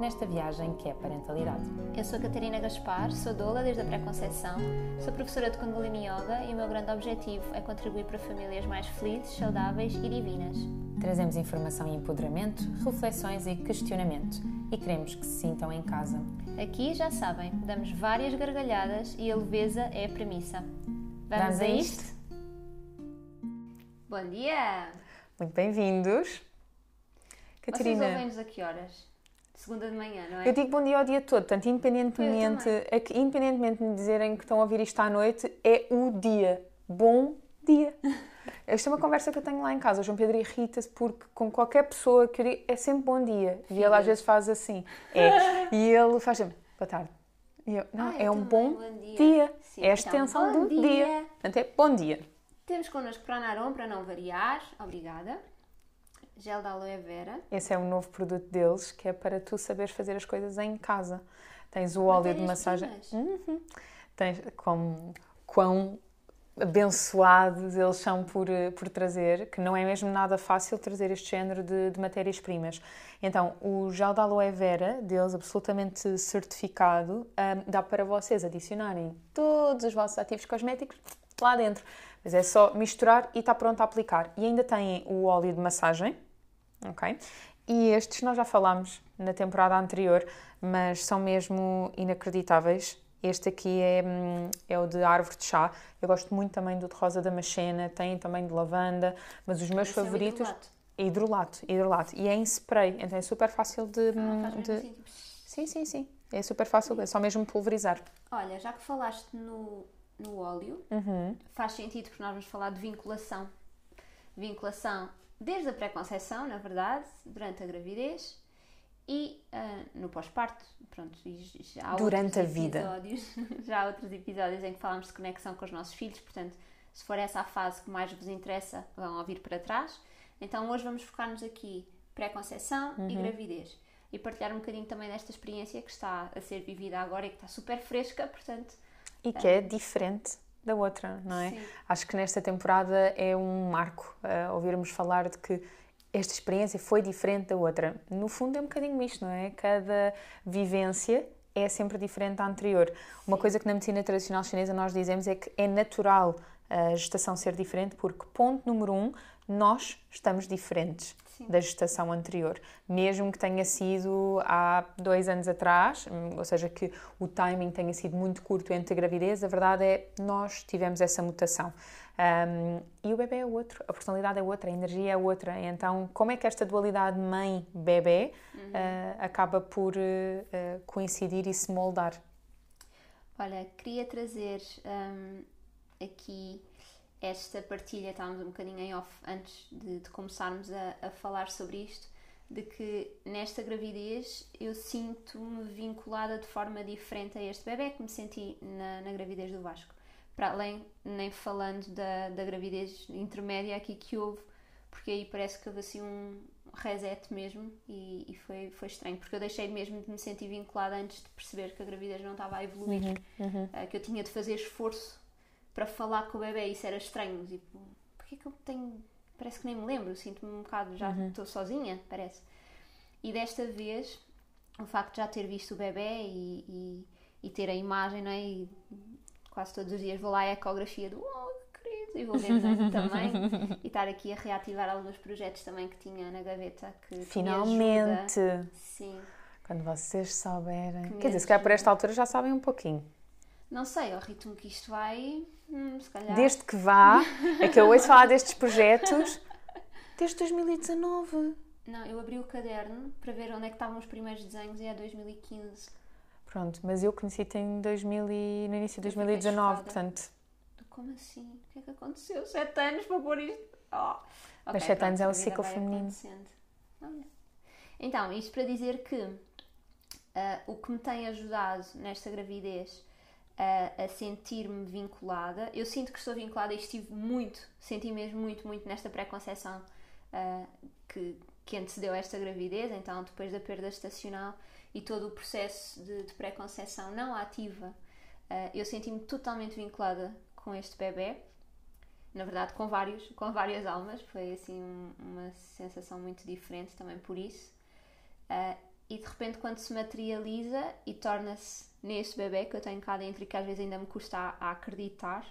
nesta viagem que é a parentalidade. Eu sou a Catarina Gaspar, sou doula desde a pré-conceição, sou professora de Kundalini Yoga e o meu grande objetivo é contribuir para famílias mais felizes, saudáveis e divinas. Trazemos informação e empoderamento, reflexões e questionamento e queremos que se sintam em casa. Aqui, já sabem, damos várias gargalhadas e a leveza é a premissa. Vamos, Vamos a isto? Bom dia! Muito bem-vindos. Catarina. Vocês ouvem-nos a que horas? Segunda de manhã, não é? Eu digo bom dia ao dia todo, portanto, independentemente, é que, independentemente de me dizerem que estão a ouvir isto à noite, é o dia. Bom dia! Esta é uma conversa que eu tenho lá em casa. O João Pedro irrita-se porque com qualquer pessoa que eu digo, é sempre bom dia. E ele às vezes faz assim. É. E ele faz sempre, boa tarde. E eu, não, Ah, é um também, bom, bom dia. dia. Sim, é a então, extensão bom do dia. dia. Portanto, é bom dia. Temos connosco Pranarom, para não variar. Obrigada. Gel de aloe vera. Esse é um novo produto deles que é para tu saberes fazer as coisas em casa. Tens o óleo de massagem. Uhum. Tens como quão abençoados eles são por, eh, por trazer, que não é mesmo nada fácil trazer este género de, de matérias-primas. Então, o gel de aloe vera, deles absolutamente certificado, ahm, dá para vocês adicionarem todos os vossos ativos cosméticos lá dentro. Mas é só misturar e está pronto a aplicar. E ainda têm o óleo de massagem, ok? E estes nós já falámos na temporada anterior, mas são mesmo inacreditáveis. Este aqui é, hum, é o de árvore de chá. Eu gosto muito também do de rosa da macena, tem também de lavanda, mas os meus Esse é favoritos hidrolato. é hidrolato, hidrolato. E é em spray, então é super fácil de. Ah, hum, de- assim, tipo, Sim, sim, sim. É super fácil, é só mesmo pulverizar. Olha, já que falaste no, no óleo, Uhum. faz sentido porque nós vamos falar de vinculação. Vinculação desde a pré-conceição, na verdade, durante a gravidez e ah, no pós-parto. Pronto, e já há Durante outros a vida. episódios- já há outros episódios em que falamos de conexão com os nossos filhos, portanto, se for essa a fase que mais vos interessa, vão ouvir para trás. Então hoje vamos focar-nos aqui pré-conceição e Uhum. gravidez. E partilhar um bocadinho também desta experiência que está a ser vivida agora e que está super fresca, portanto, E que é diferente da outra, não é? Sim. Acho que nesta temporada é um marco uh, ouvirmos falar de que esta experiência foi diferente da outra. No fundo é um bocadinho isto, não é? Cada vivência é sempre diferente da anterior. Uma coisa que na medicina tradicional chinesa nós dizemos é que é natural a gestação ser diferente porque, ponto número um, nós estamos diferentes Sim. da gestação anterior, mesmo que tenha sido há dois anos atrás, hum, ou seja, que o timing tenha sido muito curto entre a gravidez, a verdade é nós tivemos essa mutação. Um, e o bebê é outro, a personalidade é outra, a energia é outra. Então, como é que esta dualidade mãe-bebê uh, acaba por uh, coincidir e se moldar? Olha, queria trazer hum, aqui esta partilha, estávamos um bocadinho em off antes de, de começarmos a, a falar sobre isto, de que nesta gravidez eu sinto-me vinculada de forma diferente a este bebê que me senti na, na gravidez do Vasco. Para além, nem falando da, da gravidez intermédia aqui que houve, porque aí parece que houve assim um reset mesmo e, e foi, foi estranho, porque eu deixei mesmo de me sentir vinculada antes de perceber que a gravidez não estava a evoluir, Ah, que eu tinha de fazer esforço para falar com o bebê, isso era estranho, tipo, porque é que eu tenho, parece que nem me lembro, sinto-me um bocado, já estou sozinha, parece. E desta vez, o facto de já ter visto o bebê e, e, e ter a imagem, não é? E quase todos os dias vou lá à ecografia do oh, que querido, e vou vendo também e estar aqui a reativar alguns projetos também que tinha na gaveta que, que me Finalmente! Sim. Quando vocês souberem. Que Quer dizer, se calhar por esta altura já sabem um pouquinho. Não sei, ao ritmo que isto vai, hum, se calhar. Desde que vá, é que eu ouço falar destes projetos desde 2019. Não, eu abri o caderno para ver onde é que estavam os primeiros desenhos e é 2015. Pronto, mas eu conheci-te em 2000 e- no início de Eu fiquei 2019, chocada. portanto, Como assim? O que é que aconteceu? Sete anos para pôr isto? Oh. Ok, sete pronto, anos é o ciclo feminino. Olha. Então, isto para dizer que ah, o que me tem ajudado nesta gravidez a, a sentir-me vinculada. Eu sinto que estou vinculada e estive muito, senti mesmo muito, muito nesta pré-conceição uh, que, que antecedeu esta gravidez, então depois da perda estacional e todo o processo de, de pré-conceição não ativa, uh, eu senti-me totalmente vinculada com este bebê. Na verdade, com vários, com várias almas, foi assim um, uma sensação muito diferente também por isso. Uh, e de repente, quando se materializa e torna-se neste bebê que eu tenho cá dentro e que às vezes ainda me custa a, acreditar,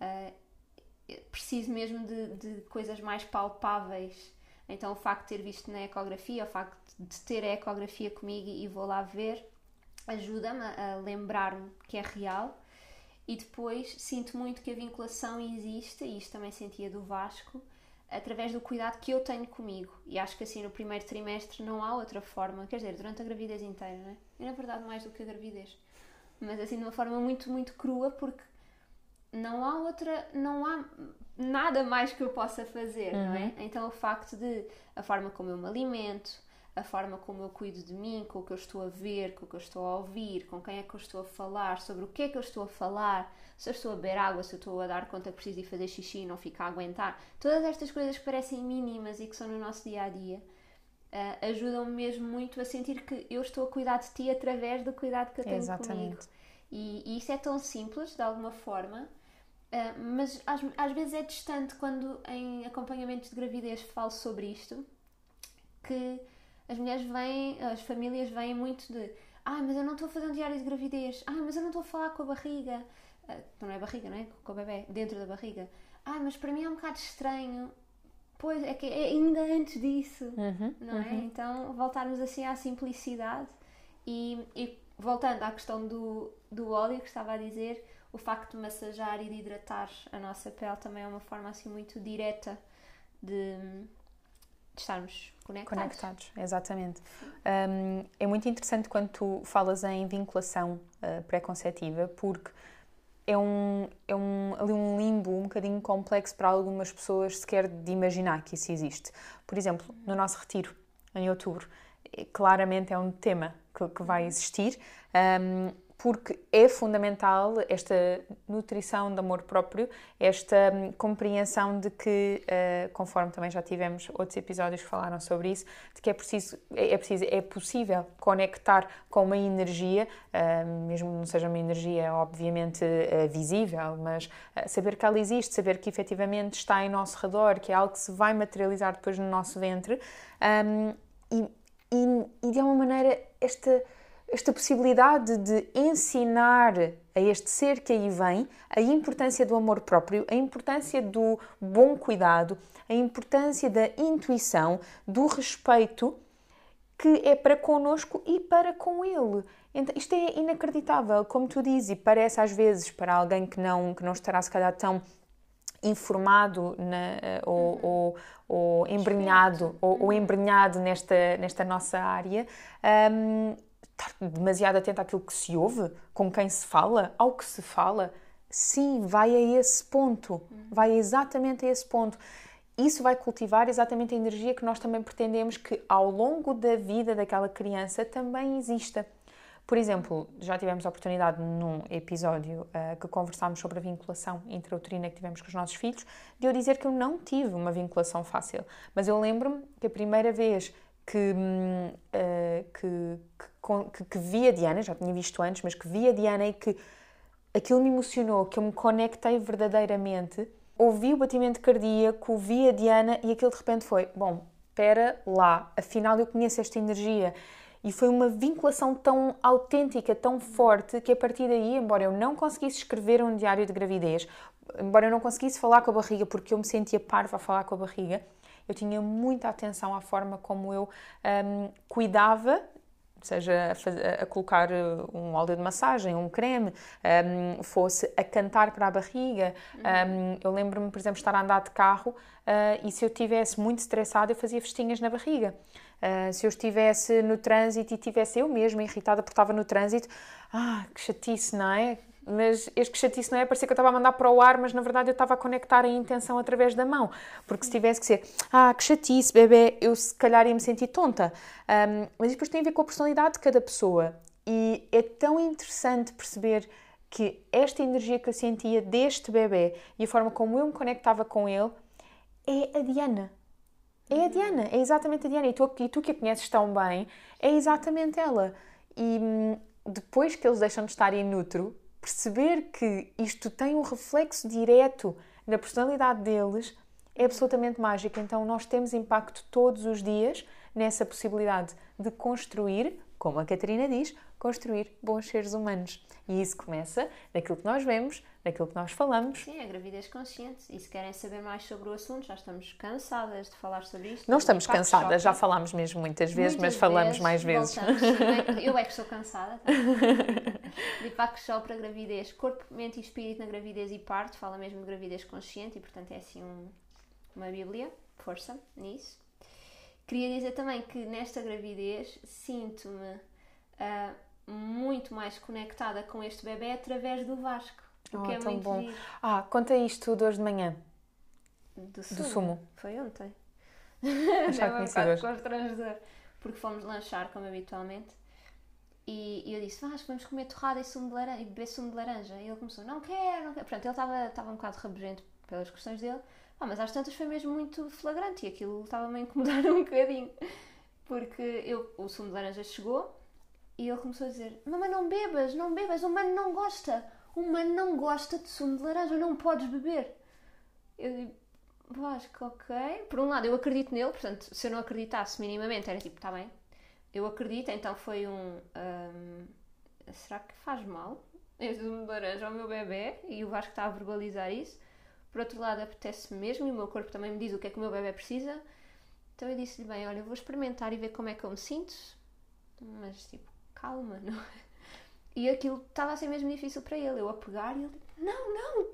uh, preciso mesmo de, de, coisas mais palpáveis. Então, o facto de ter visto na ecografia, o facto de ter a ecografia comigo e vou lá ver, ajuda-me a lembrar-me que é real. E depois sinto muito que a vinculação existe, e isto também sentia do Vasco, através do cuidado que eu tenho comigo. E acho que assim no primeiro trimestre não há outra forma, quer dizer, durante a gravidez inteira, não é? E na verdade mais do que a gravidez. Mas assim de uma forma muito, muito crua, porque não há outra, não há nada mais que eu possa fazer, uhum. não é? Uhum. Então o facto de a forma como eu me alimento, a forma como eu cuido de mim, com o que eu estou a ver, com o que eu estou a ouvir, com quem é que eu estou a falar, sobre o que é que eu estou a falar, se eu estou a beber água, se eu estou a dar conta que preciso ir fazer xixi e não ficar a aguentar. Todas estas coisas que parecem mínimas e que são no nosso dia a dia uh, ajudam-me mesmo muito a sentir que eu estou a cuidar de ti através do cuidado que eu tenho Exatamente. comigo. E, e isso é tão simples, de alguma forma, uh, mas às, às vezes é distante quando em acompanhamentos de gravidez falo sobre isto, que as mulheres vêm, as famílias vêm muito de ah, mas eu não estou a fazer um diário de gravidez, ah, mas eu não estou a falar com a barriga, ah, não é barriga, não é? Com o bebê, dentro da barriga. Ah, mas para mim é um bocado estranho. Pois, é que é ainda antes disso, uhum, não é? Uhum. Então, voltarmos assim à simplicidade e, e, voltando à questão do, do óleo que estava a dizer, o facto de massajar e de hidratar a nossa pele também é uma forma assim muito direta de, de estarmos conectados. Conectados, exatamente. Um, é muito interessante quando tu falas em vinculação uh, pré-concetiva, porque é um, é um, ali um limbo um bocadinho complexo para algumas pessoas sequer de imaginar que isso existe. Por exemplo, no nosso retiro, em outubro, eh, claramente é um tema que, que vai existir. Um, porque é fundamental esta nutrição de amor próprio, esta hum, compreensão de que, uh, conforme também já tivemos outros episódios que falaram sobre isso, de que é preciso, é, é preciso, é possível conectar com uma energia, uh, mesmo que não seja uma energia obviamente uh, visível, mas saber que ela existe, saber que efetivamente está em nosso redor, que é algo que se vai materializar depois no nosso ventre, um, e, e, e de alguma maneira esta esta possibilidade de ensinar a este ser que aí vem a importância do amor próprio, a importância do bom cuidado, a importância da intuição, do respeito que é para connosco e para com ele. Então, isto é inacreditável, como tu dizes, e parece às vezes para alguém que não, que não estará se calhar tão informado na, ou, ou, ou embrenhado ou, ou, embrenhado nesta, nesta nossa área, um, estar demasiado atento àquilo que se ouve, com quem se fala, ao que se fala. Sim, vai a esse ponto, vai exatamente a esse ponto. Isso vai cultivar exatamente a energia que nós também pretendemos que ao longo da vida daquela criança também exista. Por exemplo, já tivemos a oportunidade num episódio uh, que conversámos sobre a vinculação intrauterina que tivemos com os nossos filhos, de eu dizer que eu não tive uma vinculação fácil. Mas eu lembro-me que a primeira vez que, uh, que, que, que, vi a Diana, já tinha visto antes, mas que vi a Diana e que aquilo me emocionou, que eu me conectei verdadeiramente. Ouvi o batimento cardíaco, vi a Diana e aquilo de repente foi: bom, espera lá, afinal eu conheço esta energia. E foi uma vinculação tão autêntica, tão forte, que a partir daí, embora eu não conseguisse escrever um diário de gravidez, embora eu não conseguisse falar com a barriga porque eu me sentia parva a falar com a barriga, eu tinha muita atenção à forma como eu um, cuidava seja a, a, colocar uh, um óleo de massagem, um creme, um, fosse a cantar para a barriga. Uhum. Um, eu lembro-me, por exemplo, estar a andar de carro uh, e se eu estivesse muito estressada, eu fazia festinhas na barriga. Uh, se eu estivesse no trânsito e estivesse eu mesma irritada porque estava no trânsito, ah, que chatice, não é? Mas este que chatice não é parecia que eu estava a mandar para o ar, mas na verdade eu estava a conectar a intenção através da mão. Porque se tivesse que ser, ah, que chatice, bebê, eu se calhar ia me sentir tonta. Um, mas depois tem a ver com a personalidade de cada pessoa. E é tão interessante perceber que esta energia que eu sentia deste bebê e a forma como eu me conectava com ele é a Diana. É a Diana, é exatamente a Diana. E tu, e tu que a conheces tão bem, é exatamente ela. E hum, depois que eles deixam de estar in utero, perceber que isto tem um reflexo direto na personalidade deles é absolutamente mágico. Então, nós temos impacto todos os dias nessa possibilidade de construir, como a Catarina diz, construir bons seres humanos. E isso começa daquilo que nós vemos, daquilo que nós falamos. Sim, a gravidez consciente. E se querem saber mais sobre o assunto, já estamos cansadas de falar sobre isto. Não estamos cansadas, já falámos mesmo muitas vezes, muitas mas falamos vezes, mais vezes. Voltamos. Eu é que estou cansada. Tá? Deepak Chopra, gravidez, corpo, mente e espírito na gravidez e parto, fala mesmo de gravidez consciente e, portanto, é assim um, uma bíblia, força nisso. Queria dizer também que nesta gravidez sinto-me uh, muito mais conectada com este bebê através do Vasco. Oh, que é muito bom. Giro. Ah, conta isto de hoje de manhã. Do sumo. Do sumo. Foi ontem. Já conheci hoje. constrangedor. Porque fomos lanchar, como habitualmente. E, e eu disse, Vasco, vamos comer torrada e, sumo de laranja, e beber sumo de laranja. E ele começou, não quero, não quero. Pronto, ele estava, estava um bocado rabugento pelas questões dele. Ah, mas às tantas foi mesmo muito flagrante e aquilo estava-me a incomodar um bocadinho. Porque eu, o sumo de laranja chegou e ele começou a dizer: Mamãe, não bebas, não bebas, o mano não gosta. O mano não gosta de sumo de laranja, não podes beber. Eu digo: Vasco, ok. Por um lado, eu acredito nele, portanto, se eu não acreditasse minimamente, era tipo: Está bem, eu acredito, então foi um. um será que faz mal este sumo de laranja ao meu bebê? E o Vasco está a verbalizar isso. Por outro lado, apetece-me mesmo e o meu corpo também me diz o que é que o meu bebê precisa. Então eu disse-lhe: Bem, olha, eu vou experimentar e ver como é que eu me sinto. Mas, tipo, calma, não é? E aquilo estava a ser mesmo difícil para ele, eu a pegar e ele, não, não,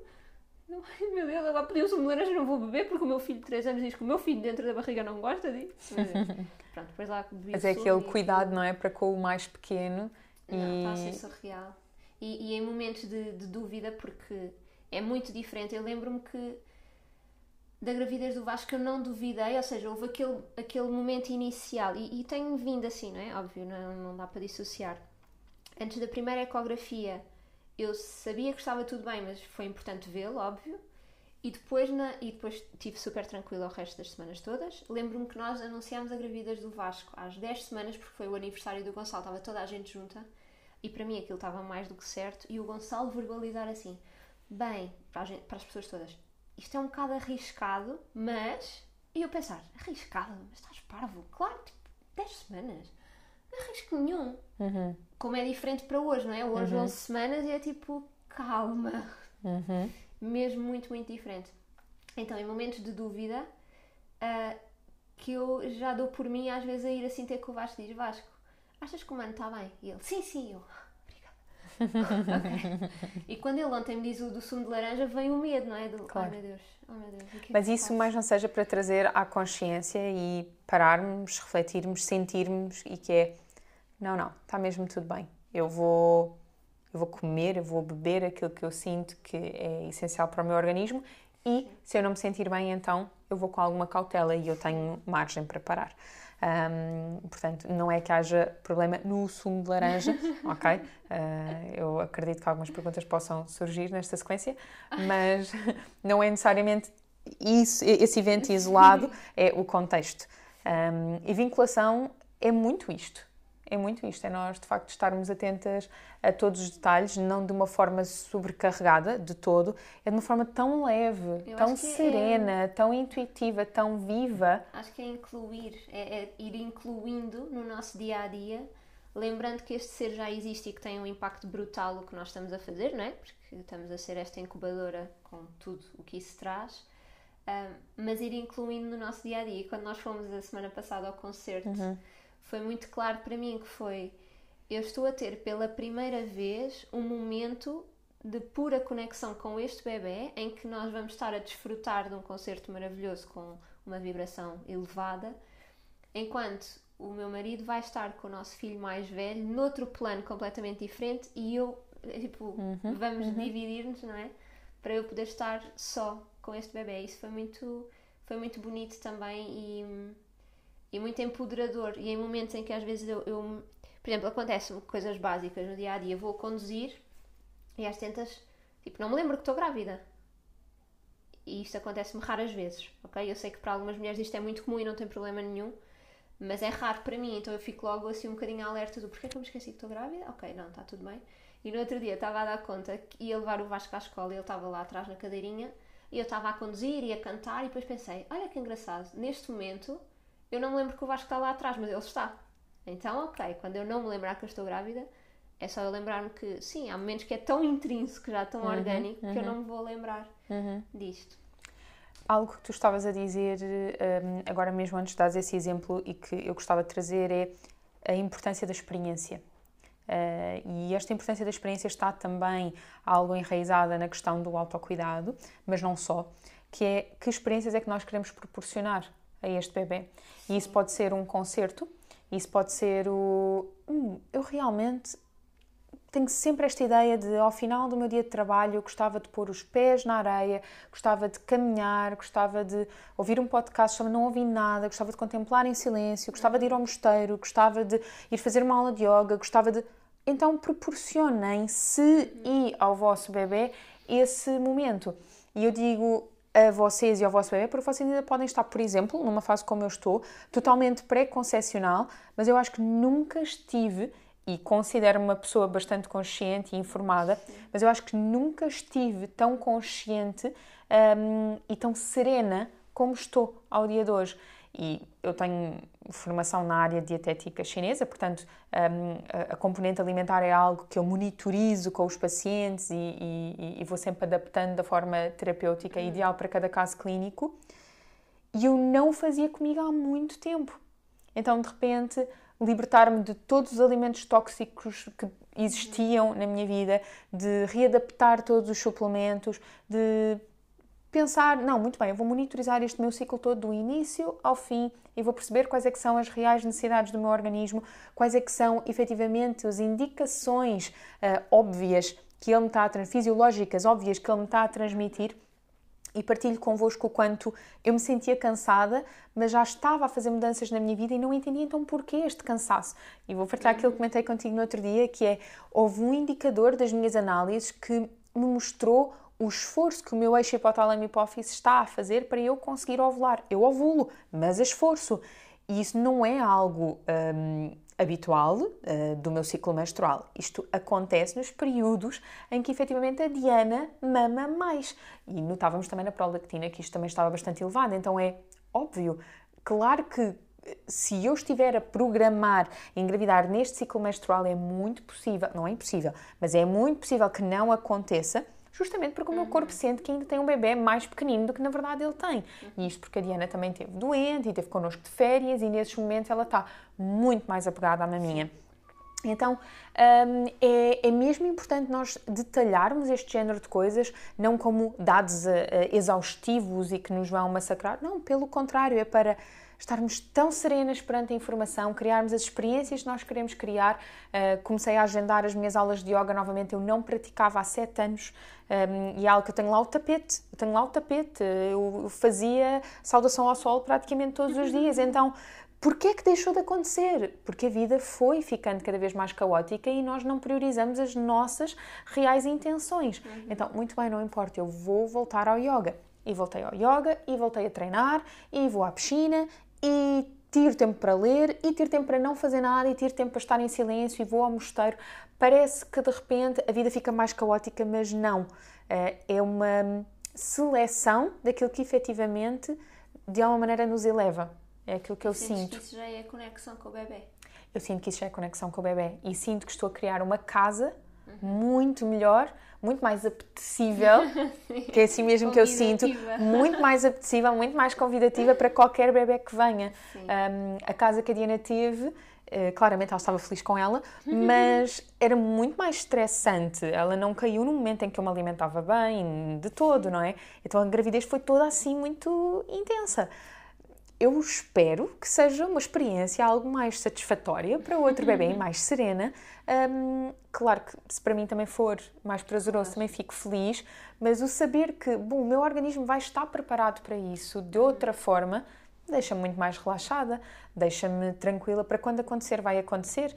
não meu Deus, agora pediu-se laranja, não vou beber porque o meu filho de 3 anos diz que o meu filho dentro da barriga não gosta disso. Mas, pronto, depois lá Mas é aquele cuidado, não é? Para com o mais pequeno. Não, e... está a ser surreal. E, e em momentos de, de dúvida, porque é muito diferente. Eu lembro-me que da gravidez do Vasco eu não duvidei, ou seja, houve aquele, aquele momento inicial e, e tenho vindo assim, não é? Óbvio, não, não dá para dissociar. Antes da primeira ecografia eu sabia que estava tudo bem, mas foi importante vê-lo, óbvio. E depois, na, e depois estive super tranquila o resto das semanas todas. Lembro-me que nós anunciámos a gravidez do Vasco às 10 semanas, porque foi o aniversário do Gonçalo, estava toda a gente junta. E para mim aquilo estava mais do que certo. E o Gonçalo verbalizar assim: bem, para, gente, para as pessoas todas, isto é um bocado arriscado, mas. E eu pensar, arriscado? Mas estás parvo? Claro, tipo, 10 semanas. Não é risco nenhum. Uhum. Como é diferente para hoje, não é? Hoje, uhum. 11 semanas, e é tipo, calma. Uhum. Mesmo muito, muito diferente. Então, em momentos de dúvida, uh, que eu já dou por mim, às vezes, a ir assim ter com o Vasco e diz: Vasco, achas que o mano está bem? E ele: Sim, sim. Eu, okay. E quando ele ontem me diz o do sumo de laranja, vem o medo, não é? Do, claro. oh meu Deus, oh meu Deus. É Mas isso mais não seja para trazer à consciência e pararmos, refletirmos, sentirmos e que é, não, não, está mesmo tudo bem. Eu vou, eu vou comer, eu vou beber aquilo que eu sinto que é essencial para o meu organismo e se eu não me sentir bem, então eu vou com alguma cautela e eu tenho margem para parar. Um, portanto, não é que haja problema no sumo de laranja, ok? Uh, eu acredito que algumas perguntas possam surgir nesta sequência, mas não é necessariamente isso, esse evento isolado, é o contexto. Um, e vinculação é muito isto é muito isto, é nós de facto estarmos atentas a todos os detalhes, não de uma forma sobrecarregada de todo, é de uma forma tão leve, Eu tão serena, é... tão intuitiva, tão viva. Acho que é incluir, é, é, ir incluindo no nosso dia a dia, lembrando que este ser já existe e que tem um impacto brutal o que nós estamos a fazer, não é? Porque estamos a ser esta incubadora com tudo o que isso traz. Um, mas ir incluindo no nosso dia a dia. Quando nós fomos a semana passada ao concerto, uhum foi muito claro para mim que foi eu estou a ter pela primeira vez um momento de pura conexão com este bebê em que nós vamos estar a desfrutar de um concerto maravilhoso com uma vibração elevada, enquanto o meu marido vai estar com o nosso filho mais velho noutro plano completamente diferente e eu, tipo, uhum, vamos uhum. dividir-nos, não é? Para eu poder estar só com este bebê. Isso foi muito, foi muito bonito também e e muito empoderador. E em momentos em que às vezes eu, eu por exemplo, acontecem coisas básicas no dia a dia, vou conduzir E às tantas, tipo, não me lembro que estou grávida. E isto acontece-me raras vezes, ok? Eu sei que para algumas mulheres isto é muito comum e não tem problema nenhum, mas é raro para mim, então eu fico logo assim um bocadinho alerta do porquê que eu me esqueci que estou grávida? Ok, não, está tudo bem. E no outro dia estava a dar conta que ia levar o Vasco à escola e ele estava lá atrás na cadeirinha e eu estava a conduzir e a cantar e depois pensei, olha que engraçado, neste momento eu não me lembro que o Vasco está lá atrás, mas ele está. Então, ok, quando eu não me lembrar que eu estou grávida, é só eu lembrar-me que, sim, há momentos que é tão intrínseco, já tão uhum, orgânico, uhum. que eu não me vou lembrar uhum. disto. Algo que tu estavas a dizer um, agora mesmo antes de dar esse exemplo e que eu gostava de trazer é a importância da experiência. Uh, e esta importância da experiência está também algo enraizada na questão do autocuidado, mas não só, que é que experiências é que nós queremos proporcionar a este bebê. E isso pode ser um concerto, isso pode ser o. Hum, eu realmente tenho sempre esta ideia de, ao final do meu dia de trabalho, eu gostava de pôr os pés na areia, gostava de caminhar, gostava de ouvir um podcast, gostava não ouvir nada, gostava de contemplar em silêncio, gostava de ir ao mosteiro, gostava de ir fazer uma aula de yoga, gostava de. Então, proporcionem, se e ao vosso bebê, esse momento. E eu digo a vocês e ao vosso bebê, porque vocês ainda podem estar, por exemplo, numa fase como eu estou, totalmente pré-concepcional, mas eu acho que nunca estive e considero-me uma pessoa bastante consciente e informada, mas eu acho que nunca estive tão consciente um, e tão serena como estou ao dia de hoje. E eu tenho formação na área dietética chinesa, portanto, um, a, componente alimentar é algo que eu monitorizo com os pacientes e, e, e vou sempre adaptando da forma terapêutica uhum. ideal para cada caso clínico. E eu não fazia comigo há muito tempo. Então, de repente, libertar-me de todos os alimentos tóxicos que existiam na minha vida, de readaptar todos os suplementos, de pensar, não, muito bem, eu vou monitorizar este meu ciclo todo do início ao fim e vou perceber quais é que são as reais necessidades do meu organismo, quais é que são efetivamente as indicações uh, óbvias que ele me está a fisiológicas óbvias que ele me está a transmitir e partilho convosco o quanto eu me sentia cansada, mas já estava a fazer mudanças na minha vida e não entendia então porquê este cansaço. E vou partilhar aquilo que comentei contigo no outro dia, que é, houve um indicador das minhas análises que me mostrou o esforço que o meu eixo hipotálamo hipófise está a fazer para eu conseguir ovular. Eu ovulo, mas esforço. E isso não é algo hum, habitual uh, do meu ciclo menstrual. Isto acontece nos períodos em que efetivamente a Diana mama mais. E notávamos também na prolactina que isto também estava bastante elevado. Então é óbvio, claro que eh, se eu estiver a programar engravidar neste ciclo menstrual é muito possível, não é impossível, mas é muito possível que não aconteça justamente porque o meu corpo uhum. sente que ainda tem um bebê mais pequenino do que na verdade ele tem. E isto porque a Diana também esteve doente e esteve connosco de férias e nesses momentos ela está muito mais apegada à maminha. Então um, é, é, mesmo importante nós detalharmos este género de coisas, não como dados uh, exaustivos e que nos vão massacrar, não, pelo contrário, é para estarmos tão serenas perante a informação, criarmos as experiências que nós queremos criar. Uh, comecei a agendar as minhas aulas de yoga novamente, eu não praticava há sete anos um, ehm, e é algo que eu tenho lá o tapete, eu tenho lá o tapete, eu fazia saudação ao sol praticamente todos os dias, então Porquê é que deixou de acontecer? Porque a vida foi ficando cada vez mais caótica e nós não priorizamos as nossas reais intenções. Uhum. Então, muito bem, não importa, eu vou voltar ao yoga. E voltei ao yoga, e voltei a treinar, e vou à piscina, e tiro tempo para ler e tiro tempo para não fazer nada e tiro tempo para estar em silêncio e vou ao mosteiro. Parece que de repente a vida fica mais caótica, mas não. Eh, é uma seleção daquilo que efetivamente de alguma maneira nos eleva. É aquilo que eu Sentes sinto. Que isso já é conexão com o bebê. Eu sinto que isso já é conexão com o bebê e sinto que estou a criar uma casa. Muito melhor muito mais apetecível, que é assim mesmo que eu sinto, muito mais apetecível, muito mais convidativa para qualquer bebê que venha. Um, a casa que a Diana teve, Uh, claramente ela estava feliz com ela, mas era muito mais estressante. Ela não caiu no momento em que eu me alimentava bem, de todo, não é? Então a gravidez foi toda assim muito intensa eu espero que seja uma experiência algo mais satisfatória para o outro bebê, uhum. mais serena. Um, claro que se para mim também for mais prazeroso, também fico feliz, mas o saber que, bom, o meu organismo vai estar preparado para isso de outra uhum. forma, deixa-me muito mais relaxada, deixa-me tranquila para quando acontecer, vai acontecer,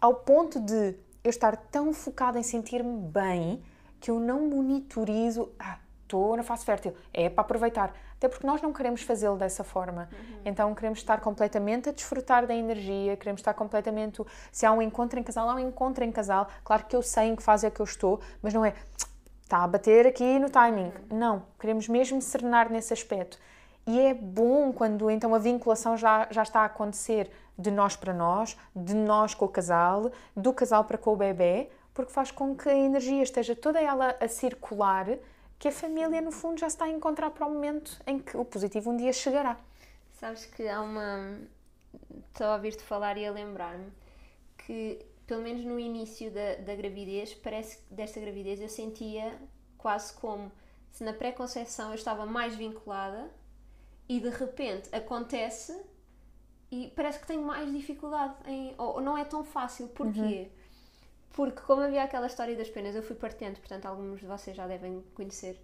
ao ponto de eu estar tão focada em sentir-me bem que eu não monitorizo, ah, estou na fase fértil, é para aproveitar. Até porque nós não queremos fazê-lo dessa forma. Uhum. Então queremos estar completamente a desfrutar da energia, queremos estar completamente. Se há um encontro em casal, há um encontro em casal. Claro que eu sei em que fase é que eu estou, mas não é está a bater aqui no timing. Uhum. Não, queremos mesmo serenar nesse aspecto. E é bom quando então a vinculação já, já está a acontecer de nós para nós, de nós com o casal, do casal para com o bebê, porque faz com que a energia esteja toda ela a circular, que a família no fundo já está a encontrar para o momento em que o positivo um dia chegará. Sabes que há uma. Estou a ouvir-te falar e a lembrar-me que, pelo menos no início da, da gravidez, parece que desta gravidez eu sentia quase como se na pré-conceição eu estava mais vinculada e de repente acontece e parece que tenho mais dificuldade em. ou não é tão fácil. Porquê? Uhum. Porque, como havia aquela história das penas, eu fui partente, portanto, alguns de vocês já devem conhecer,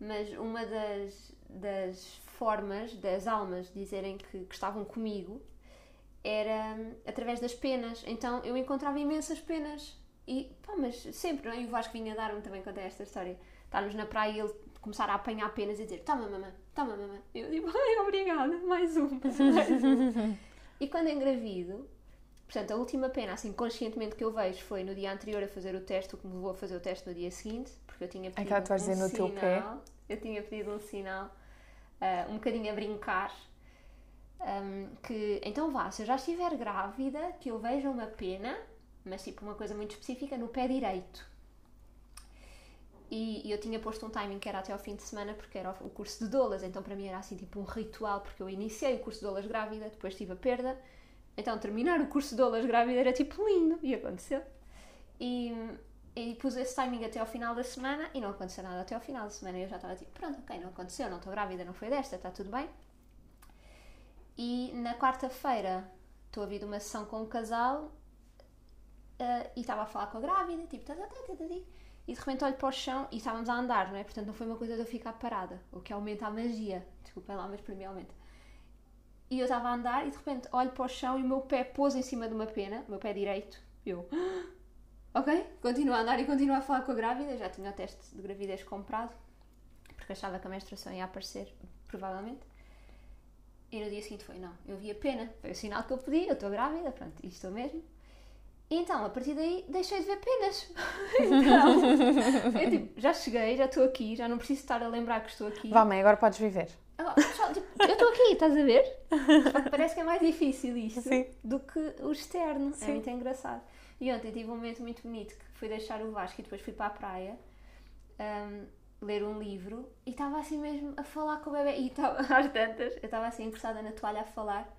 mas uma das, das formas das almas dizerem que, que estavam comigo era através das penas. Então eu encontrava imensas penas. E, pá, mas sempre, não é? E o Vasco vinha dar-me também contar esta história. Estávamos na praia e ele começar a apanhar penas e dizer: Toma, mamãe, toma, mamãe. Eu digo: Ai, obrigada, mais um. Mais um. e quando engravido, portanto, a última pena, assim, conscientemente que eu vejo foi no dia anterior a fazer o teste, o que me levou a fazer o teste no dia seguinte, porque eu tinha pedido que um dizer no sinal. Teu pé. Eu tinha pedido um sinal, uh, um bocadinho a brincar. Um, que então vá, se eu já estiver grávida, que eu veja uma pena, mas tipo uma coisa muito específica, no pé direito. E, e, eu tinha posto um timing que era até ao fim de semana, porque era o curso de doulas, então para mim era assim tipo um ritual, porque eu iniciei o curso de doulas grávida, depois tive a perda, então terminar o curso de doulas grávida era tipo lindo, e aconteceu. E, e pus esse timing até ao final da semana e não aconteceu nada até ao final da semana. E eu já estava tipo, pronto, ok, não aconteceu, não estou grávida, não foi desta, está tudo bem. E na quarta-feira estou a vir de uma sessão com um casal uh, e estava a falar com a grávida, tipo, tá, tá, tá, tá, tá, tá e de repente olho para o chão e estávamos a andar, não é? Portanto, não foi uma coisa de eu ficar parada, o que aumenta a magia. Desculpem lá, mas para mim aumenta. E eu estava a andar e de repente olho para o chão e o meu pé pôs em cima de uma pena, o meu pé direito. Eu, ok, continuo a andar e continuo a falar com a grávida. Já tinha o teste de gravidez comprado, porque achava que a menstruação ia aparecer, provavelmente. E no dia seguinte foi: não, eu vi a pena, foi o sinal que eu pedi, eu estou grávida, pronto, isto estou mesmo. Então, a partir daí, deixei de ver penas. então, eu, tipo, já cheguei, já estou aqui, já não preciso estar a lembrar que estou aqui. Vá, mãe, agora podes viver. Tipo, eu estou aqui, estás a ver? Parece que é mais difícil isto Sim. do que o externo. É Sim. É muito engraçado. E ontem tive um momento muito bonito que fui deixar o Vasco e depois fui para a praia um, ler um livro e estava assim mesmo a falar com o bebê. E estava às tantas, eu estava assim encostada na toalha a falar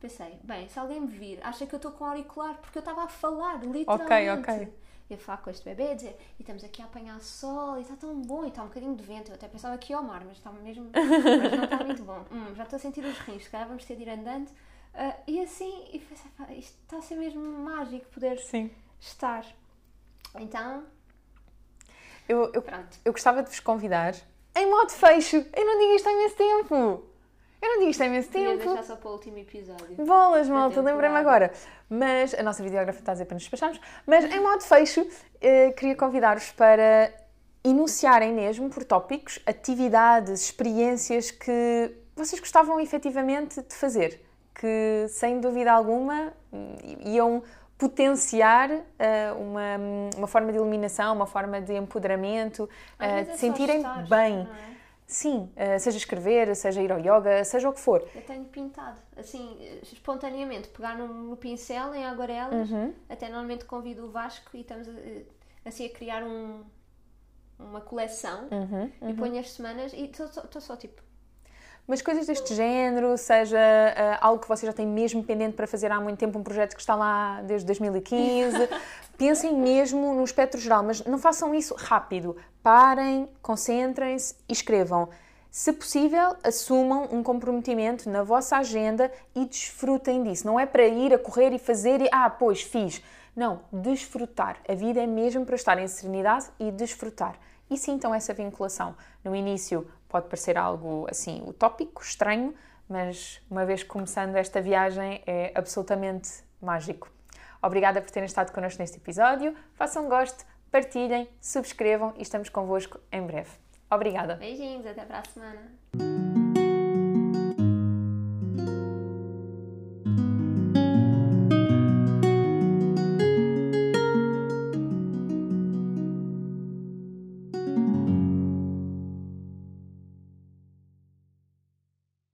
pensei, bem, se alguém me vir, acha que eu estou com auricular, porque eu estava a falar, literalmente. Ok, ok. Eu falar com este bebê, a dizer, e estamos aqui a apanhar sol, e está tão bom, e está um bocadinho de vento. Eu até pensava que ia ao mar, mas está mesmo. mas não está muito bom. Hum, já estou a sentir os rins, se calhar vamos ter de ir andando. Uh, e assim, e pensei, isto está a ser mesmo mágico poder Sim. estar. Então. Eu, eu, Pronto. eu gostava de vos convidar em modo fecho. Eu não digo isto há imenso tempo. Eu não digo isto há imenso tempo. Ia deixar só para o último episódio. Bolas, malta, lembrei-me agora. Mas a nossa videógrafa está a dizer para nos despacharmos. Mas em modo fecho, eh, queria convidar-vos para enunciarem mesmo por tópicos atividades, experiências que vocês gostavam efetivamente de fazer. Que sem dúvida alguma iam potenciar uh, uma, uma forma de iluminação, uma forma de empoderamento, uh, de é sentirem bem. Sim, uh, seja escrever, seja ir ao yoga, seja o que for. Eu tenho pintado, assim, espontaneamente, pegar no, no pincel, em aguarelas, uhum. até normalmente convido o Vasco e estamos uh, assim a criar um, uma coleção uhum, uhum. e ponho as semanas e estou só tipo, mas coisas deste género, seja uh, algo que você já tem mesmo pendente para fazer há muito tempo, um projeto que está lá desde 2015, pensem mesmo no espectro geral, mas não façam isso rápido. Parem, concentrem-se e escrevam. Se possível, assumam um comprometimento na vossa agenda e desfrutem disso. Não é para ir a correr e fazer e, ah, pois, fiz. Não, desfrutar. A vida é mesmo para estar em serenidade e desfrutar. E sim, então, essa vinculação. No início, Pode parecer algo assim utópico, estranho, mas uma vez começando esta viagem é absolutamente mágico. Obrigada por terem estado connosco neste episódio. Façam gosto, partilhem, subscrevam e estamos convosco em breve. Obrigada. Beijinhos, até para a semana.